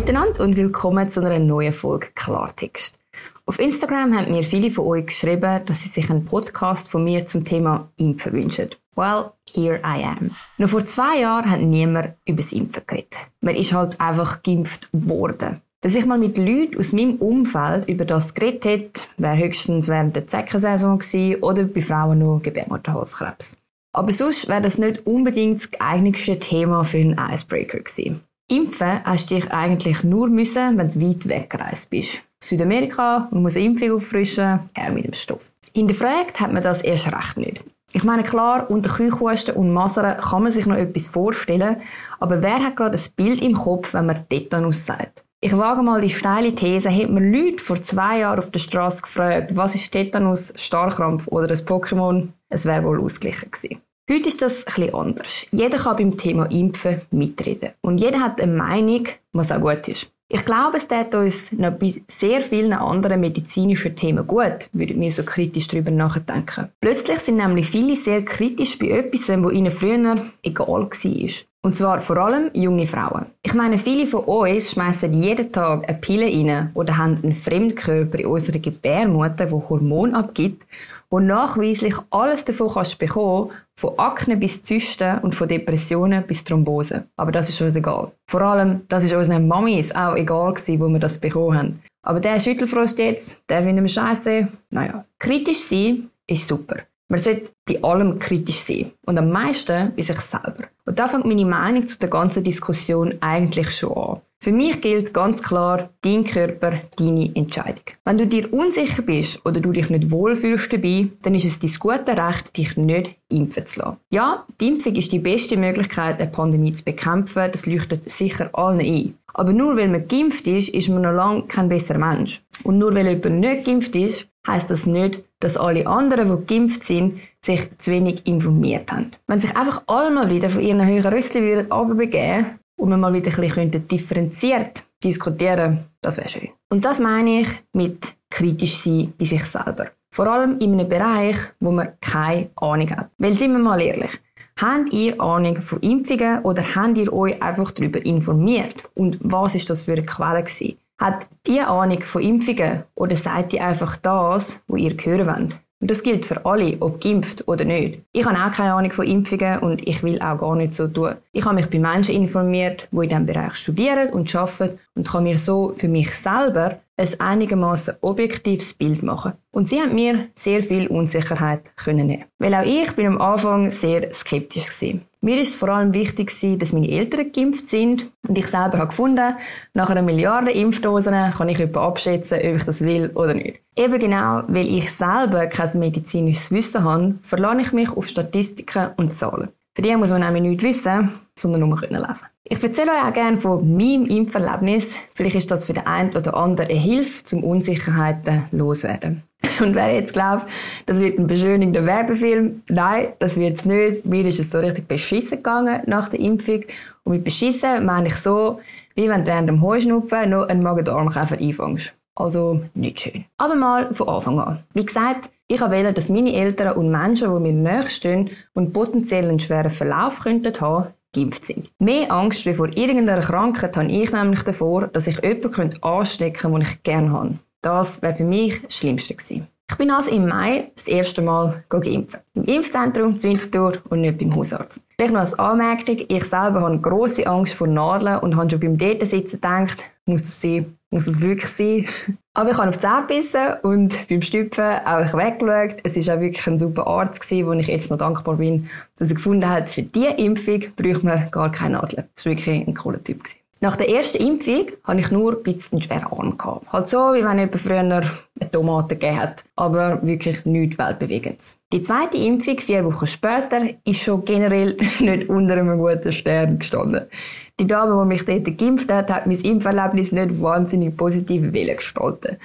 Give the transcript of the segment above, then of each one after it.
miteinander und willkommen zu einer neuen Folge Klartext. Auf Instagram haben mir viele von euch geschrieben, dass sie sich einen Podcast von mir zum Thema Impfen wünschen. Well, here I am. Noch vor zwei Jahren hat niemand über das Impfen geredet. Man ist halt einfach geimpft worden. Dass ich mal mit Leuten aus meinem Umfeld über das geredet hätte, wäre höchstens während der Zeckensaison gewesen oder bei Frauen nur Gebärmutterhalskrebs. Aber sonst wäre das nicht unbedingt das geeignetste Thema für einen Icebreaker gewesen. Impfen hast du dich eigentlich nur müssen, wenn du weit weggereist bist. Südamerika, man muss eine Impfung auffrischen, her mit dem Stoff. Hinterfragt hat man das erst recht nicht. Ich meine, klar, unter Keuchhusten und Masern kann man sich noch etwas vorstellen, aber wer hat gerade ein Bild im Kopf, wenn man Tetanus sagt? Ich wage mal die steile These, hätte man Leute vor zwei Jahren auf der Straße gefragt, was ist Tetanus, Starkrampf oder ein Pokémon, es wäre wohl ausgeglichen gewesen. Heute ist das etwas anders. Jeder kann beim Thema Impfen mitreden. Und jeder hat eine Meinung, was auch gut ist. Ich glaube, es tut uns noch bei sehr vielen anderen medizinischen Themen gut, würden wir so kritisch darüber nachdenken. Plötzlich sind nämlich viele sehr kritisch bei etwas, wo ihnen früher egal war. Und zwar vor allem junge Frauen. Ich meine, viele von uns schmeißen jeden Tag eine Pille rein oder haben einen Fremdkörper in unserer Gebärmutter, der Hormon abgibt wo nachweislich alles davon kannst bekommen, von Akne bis Zysten und von Depressionen bis Thrombose. Aber das ist uns egal. Vor allem, das ist unseren Mamis auch egal gewesen, wo wir das bekommen haben. Aber der Schüttelfrost jetzt, der finden wir scheiße. Naja, kritisch sein ist super. Man sollte bei allem kritisch sein. Und am meisten bei sich selber. Und da fängt meine Meinung zu der ganzen Diskussion eigentlich schon an. Für mich gilt ganz klar, dein Körper, deine Entscheidung. Wenn du dir unsicher bist oder du dich nicht wohlfühlst dabei, dann ist es dein gute Recht, dich nicht impfen zu lassen. Ja, die Impfung ist die beste Möglichkeit, eine Pandemie zu bekämpfen, das leuchtet sicher allen ein. Aber nur weil man geimpft ist, ist man noch lange kein besserer Mensch. Und nur weil jemand nicht geimpft ist, heißt das nicht, dass alle anderen, die geimpft sind, sich zu wenig informiert haben. Wenn sich einfach alle mal wieder von ihren höheren Rüssel würden und wir mal wieder ein bisschen differenziert diskutieren, das wäre schön. Und das meine ich mit kritisch sein bei sich selber. Vor allem in einem Bereich, wo man keine Ahnung hat. Weil sind wir mal ehrlich, habt ihr Ahnung von Impfungen oder habt ihr euch einfach darüber informiert? Und was ist das für eine Quelle gewesen? Hat die Ahnung von Impfungen oder seid ihr einfach das, wo ihr hören wollt? Und das gilt für alle, ob geimpft oder nicht. Ich habe auch keine Ahnung von Impfungen und ich will auch gar nicht so tun. Ich habe mich bei Menschen informiert, die in diesem Bereich studieren und arbeiten und kann mir so für mich selber ein einigermaßen objektives Bild machen. Und sie haben mir sehr viel Unsicherheit können. Weil auch ich bin am Anfang sehr skeptisch gewesen. Mir ist vor allem wichtig dass meine Eltern geimpft sind und ich selber habe gefunden, nach einer Milliarde Impfdosen kann ich etwa abschätzen, ob ich das will oder nicht. Eben genau, weil ich selber kein medizinisches Wissen habe, verlasse ich mich auf Statistiken und Zahlen. Für die muss man nämlich nichts wissen, sondern nur lesen können Ich erzähle euch auch gerne von meinem Impferlebnis. Vielleicht ist das für den einen oder anderen eine Hilfe, zum Unsicherheiten loswerden. Und wer jetzt glaubt, das wird ein beschönigender Werbefilm, nein, das wird es nicht. Mir ist es so richtig beschissen gegangen nach der Impfung. Und mit beschissen meine ich so, wie wenn du während dem Heuschnupfen noch einen Magen-Darm-Käfer einfängst. Also nicht schön. Aber mal von Anfang an. Wie gesagt, ich wollte, dass meine Eltern und Menschen, die mir nächststehen und potenziell einen schweren Verlauf könnten haben, geimpft sind. Mehr Angst wie vor irgendeiner Krankheit habe ich nämlich davor, dass ich jemanden anstecken könnte, den ich gerne habe. Das wäre für mich das Schlimmste gewesen. Ich bin also im Mai das erste Mal geimpft. Im Impfzentrum zu Winterthur und nicht beim Hausarzt. Vielleicht noch als Anmerkung, ich selber habe grosse Angst vor Nadeln und habe schon beim Datesitzen gedacht, muss es sein, muss es wirklich sein. Aber ich habe auf die Zähne gebissen und beim Stüpfen auch weggeschaut. Es war auch wirklich ein super Arzt, gewesen, wo ich jetzt noch dankbar bin, dass er gefunden hat, für diese Impfung braucht man gar keine Nadeln. Das war wirklich ein cooler Typ. Gewesen. Nach der ersten Impfung hatte ich nur ein bisschen schweren Arm. Halt so, wie wenn jemand früher eine Tomate gegeben hat. Aber wirklich nichts Weltbewegendes. Die zweite Impfung, vier Wochen später, ist schon generell nicht unter einem guten Stern gestanden. Die Dame, die mich dort geimpft hat, hat mein Impferlebnis nicht wahnsinnig positiv gestalten.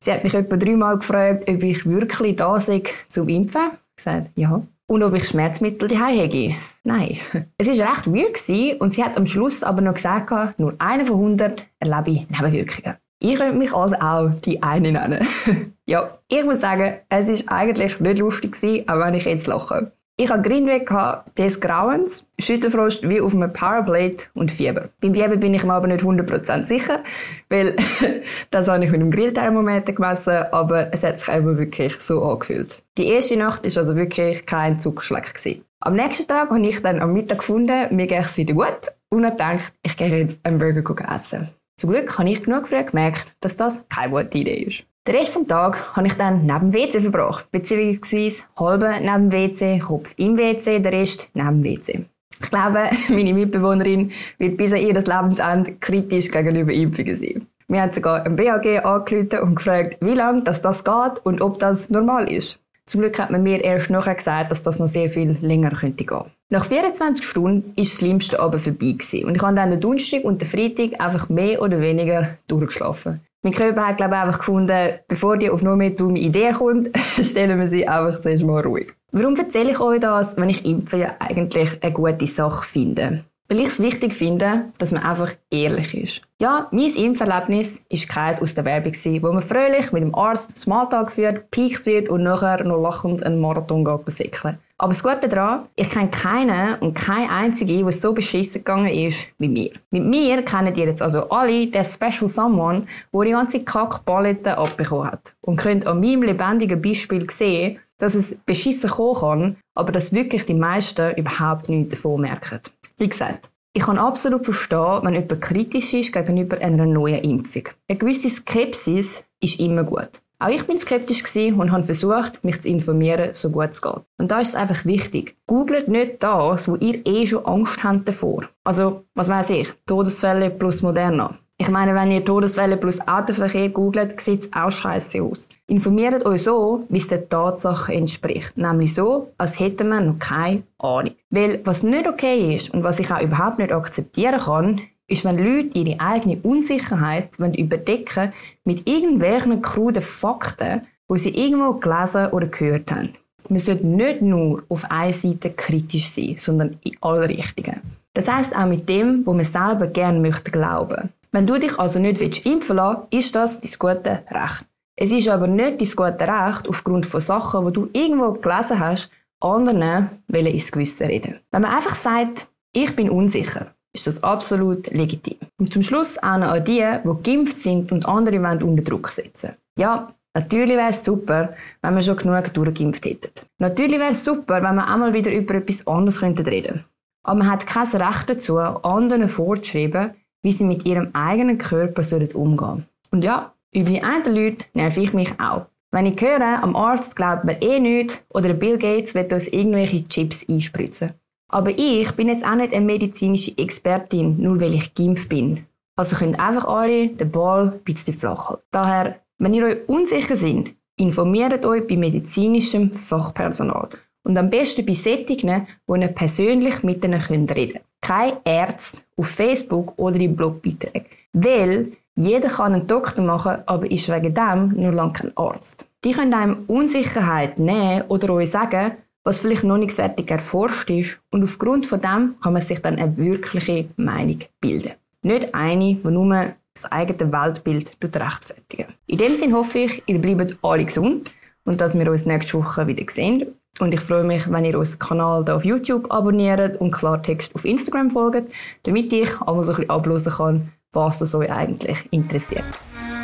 Sie hat mich etwa dreimal gefragt, ob ich wirklich da sei zum Impfen. Ich gesagt, ja. Und ob ich Schmerzmittel daheim hätte. Nein. Es war recht weird und sie hat am Schluss aber noch gesagt, nur eine von 100 erlebe ich Nebenwirkungen. Ich könnte mich also auch die eine nennen. ja, ich muss sagen, es war eigentlich nicht lustig auch wenn ich jetzt lache. Ich hatte Grindweg des Grauens, Schüttelfrost wie auf einem Powerblade und Fieber. Beim Fieber bin ich mir aber nicht 100% sicher, weil das habe ich mit dem Grillthermometer gemessen, aber es hat sich eben wirklich so angefühlt. Die erste Nacht war also wirklich kein Zuckerschleck. Am nächsten Tag habe ich dann am Mittag gefunden, mir geht es wieder gut und habe gedacht, ich gehe jetzt einen Burger essen. Zum Glück habe ich genug früh gemerkt, dass das keine gute Idee ist. Den Rest des Tages habe ich dann neben dem WC verbracht, beziehungsweise halbe neben dem WC, Kopf im WC, der Rest neben dem WC. Ich glaube, meine Mitbewohnerin wird bis an ihr Lebensende kritisch gegenüber Impfungen sein. Wir haben sogar ein BAG angerufen und gefragt, wie lange das, das geht und ob das normal ist. Zum Glück hat man mir erst nachher gesagt, dass das noch sehr viel länger könnte gehen. Nach 24 Stunden ist das Schlimmste aber vorbei. Und ich habe dann den Donnerstag und den Freitag einfach mehr oder weniger durchgeschlafen. Mein Körper hat, glaube ich, einfach gefunden, bevor die auf noch mehr dumme Ideen kommt, stellen wir sie einfach zuerst mal ruhig. Warum erzähle ich euch das, wenn ich Impfen ja eigentlich eine gute Sache finde? Weil ich es wichtig finde, dass man einfach ehrlich ist. Ja, mein Impferlebnis ist keins aus der Werbung, wo man fröhlich mit dem Arzt Smalltalk führt, piekst wird und nachher noch lachend einen Marathon geht besäckeln. Aber das Gute daran, ich kenne keinen und keine einzige, was so beschissen gegangen ist wie mir. Mit mir kennen ihr jetzt also alle den Special Someone, der die ganze Kackpalette abbekommen hat. Und könnt an meinem lebendigen Beispiel sehen, dass es beschissen kommen kann, aber dass wirklich die meisten überhaupt nichts davon merken. Wie gesagt, ich kann absolut verstehen, wenn jemand kritisch ist gegenüber einer neuen Impfung. Eine gewisse Skepsis ist immer gut. Auch ich bin skeptisch und habe versucht, mich zu informieren, so gut es geht. Und da ist es einfach wichtig. Googlet nicht das, wo ihr eh schon Angst habt davor. Also, was weiß ich, Todesfälle plus Moderna. Ich meine, wenn ihr Todesfälle plus Autoverkehr googelt, sieht es auch scheiße aus. Informiert euch so, wie es der Tatsache entspricht. Nämlich so, als hätte man noch keine Ahnung. Weil, was nicht okay ist und was ich auch überhaupt nicht akzeptieren kann, ist, wenn Leute ihre eigene Unsicherheit überdecken mit irgendwelchen kruden Fakten, die sie irgendwo gelesen oder gehört haben. Man sollte nicht nur auf einer Seite kritisch sein, sondern in alle Richtungen. Das heißt auch mit dem, wo man selber gerne möchte glauben. Wenn du dich also nicht willst impfen lassen, ist das dein gute Recht. Es ist aber nicht dein gute Recht, aufgrund von Sachen, die du irgendwo gelesen hast, anderen ins Gewissen reden. Wenn man einfach sagt, ich bin unsicher, ist das absolut legitim. Und zum Schluss auch noch an die, die geimpft sind und andere wollen unter Druck setzen. Ja, natürlich wäre es super, wenn wir schon genug durchgeimpft hätten. Natürlich wäre es super, wenn wir einmal wieder über etwas anderes reden könnten. Aber man hat kein Recht dazu, anderen vorzuschreiben, wie sie mit ihrem eigenen Körper umgehen sollen. Und ja, über die einen Leute nerv ich mich auch. Wenn ich höre, am Arzt glaubt man eh nichts oder Bill Gates wird uns irgendwelche Chips einspritzen. Aber ich bin jetzt auch nicht eine medizinische Expertin, nur weil ich geimpft bin. Also könnt einfach alle den Ball ein bisschen flach halten. Daher, wenn ihr euch unsicher seid, informiert euch bei medizinischem Fachpersonal. Und am besten bei Sättigen, wo ihr persönlich mit ihnen reden könnt. Kein Arzt auf Facebook oder in Blogbeiträgen. Weil jeder kann einen Doktor machen, aber ist wegen dem nur lange kein Arzt. Die können einem Unsicherheit nehmen oder euch sagen, was vielleicht noch nicht fertig erforscht ist und aufgrund von dem kann man sich dann eine wirkliche Meinung bilden. Nicht eine, die nur das eigene Weltbild rechtfertigen. In dem Sinne hoffe ich, ihr bleibt alle gesund und dass wir uns nächste Woche wieder sehen. Und ich freue mich, wenn ihr unseren Kanal hier auf YouTube abonniert und Klartext auf Instagram folgt, damit ich einmal so ein bisschen ablösen kann, was das euch eigentlich interessiert.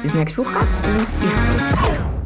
Bis nächste Woche und ich freue mich.